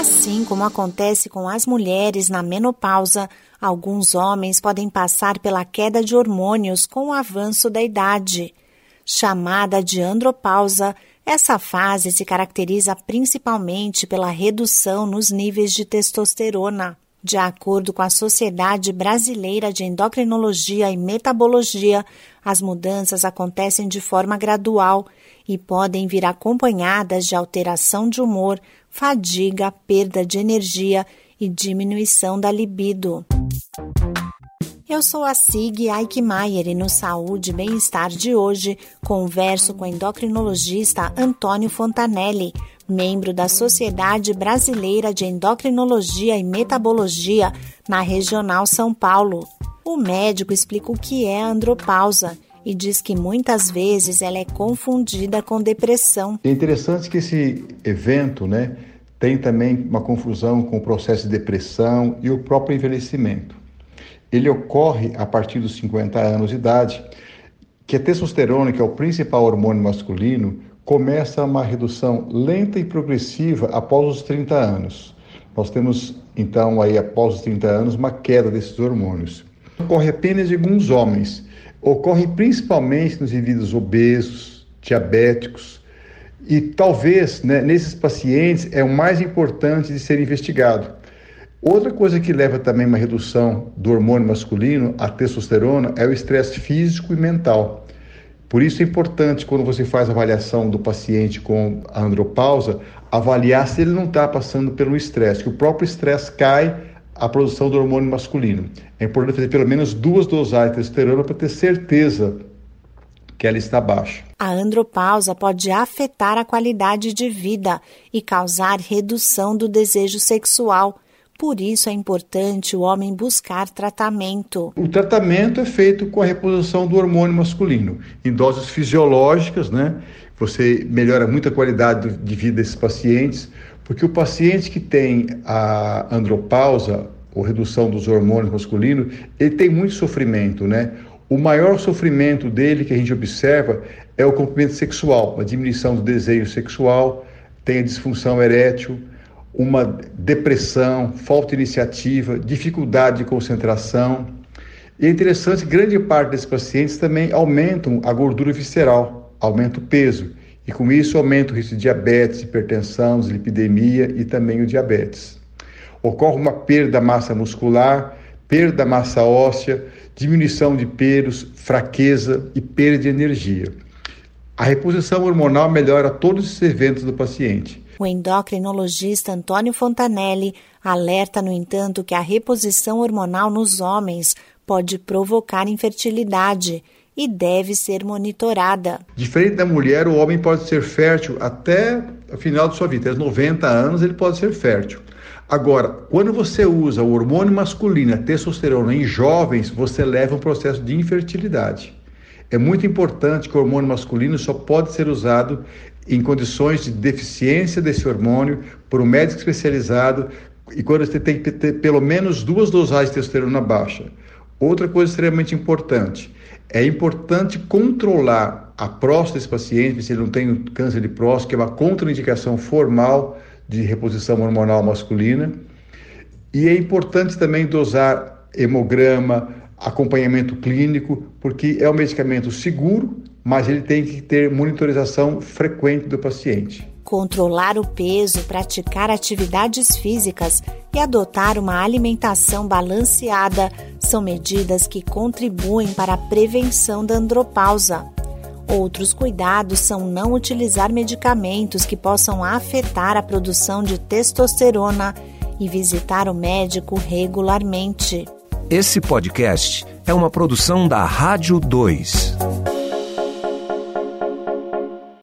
Assim como acontece com as mulheres na menopausa, alguns homens podem passar pela queda de hormônios com o avanço da idade. Chamada de andropausa, essa fase se caracteriza principalmente pela redução nos níveis de testosterona. De acordo com a Sociedade Brasileira de Endocrinologia e Metabologia, as mudanças acontecem de forma gradual e podem vir acompanhadas de alteração de humor, fadiga, perda de energia e diminuição da libido. Eu sou a Sig Eichmeier e no Saúde e Bem-Estar de hoje converso com o endocrinologista Antônio Fontanelli, membro da Sociedade Brasileira de Endocrinologia e Metabologia na Regional São Paulo. O médico explica o que é andropausa e diz que muitas vezes ela é confundida com depressão. É interessante que esse evento, né, tem também uma confusão com o processo de depressão e o próprio envelhecimento ele ocorre a partir dos 50 anos de idade, que a testosterona, que é o principal hormônio masculino, começa uma redução lenta e progressiva após os 30 anos. Nós temos, então, aí após os 30 anos, uma queda desses hormônios. Ocorre apenas em alguns homens, ocorre principalmente nos indivíduos obesos, diabéticos, e talvez né, nesses pacientes é o mais importante de ser investigado, Outra coisa que leva também a uma redução do hormônio masculino, a testosterona, é o estresse físico e mental. Por isso é importante, quando você faz a avaliação do paciente com a andropausa, avaliar se ele não está passando pelo estresse, que o próprio estresse cai a produção do hormônio masculino. É importante fazer pelo menos duas dosagens de testosterona para ter certeza que ela está baixa. A andropausa pode afetar a qualidade de vida e causar redução do desejo sexual por isso é importante o homem buscar tratamento. O tratamento é feito com a reposição do hormônio masculino, em doses fisiológicas, né? Você melhora muito a qualidade de vida desses pacientes, porque o paciente que tem a andropausa, ou redução dos hormônios masculinos, ele tem muito sofrimento, né? O maior sofrimento dele que a gente observa é o comprimento sexual, a diminuição do desejo sexual, tem a disfunção erétil, uma depressão, falta de iniciativa, dificuldade de concentração. E é interessante, grande parte desses pacientes também aumentam a gordura visceral, aumenta o peso. E com isso aumenta o risco de diabetes, hipertensão, dislipidemia e também o diabetes. Ocorre uma perda da massa muscular, perda da massa óssea, diminuição de pelos, fraqueza e perda de energia. A reposição hormonal melhora todos esses eventos do paciente. O endocrinologista Antônio Fontanelli alerta, no entanto, que a reposição hormonal nos homens pode provocar infertilidade e deve ser monitorada. Diferente da mulher, o homem pode ser fértil até o final de sua vida, aos 90 anos ele pode ser fértil. Agora, quando você usa o hormônio masculino, a testosterona, em jovens, você leva um processo de infertilidade. É muito importante que o hormônio masculino só pode ser usado em condições de deficiência desse hormônio por um médico especializado e quando você tem que ter pelo menos duas dosagens de testosterona baixa. Outra coisa extremamente importante, é importante controlar a próstata desse paciente, se ele não tem câncer de próstata, que é uma contraindicação formal de reposição hormonal masculina. E é importante também dosar hemograma, acompanhamento clínico, porque é um medicamento seguro, mas ele tem que ter monitorização frequente do paciente. Controlar o peso, praticar atividades físicas e adotar uma alimentação balanceada são medidas que contribuem para a prevenção da andropausa. Outros cuidados são não utilizar medicamentos que possam afetar a produção de testosterona e visitar o médico regularmente. Esse podcast é uma produção da Rádio 2.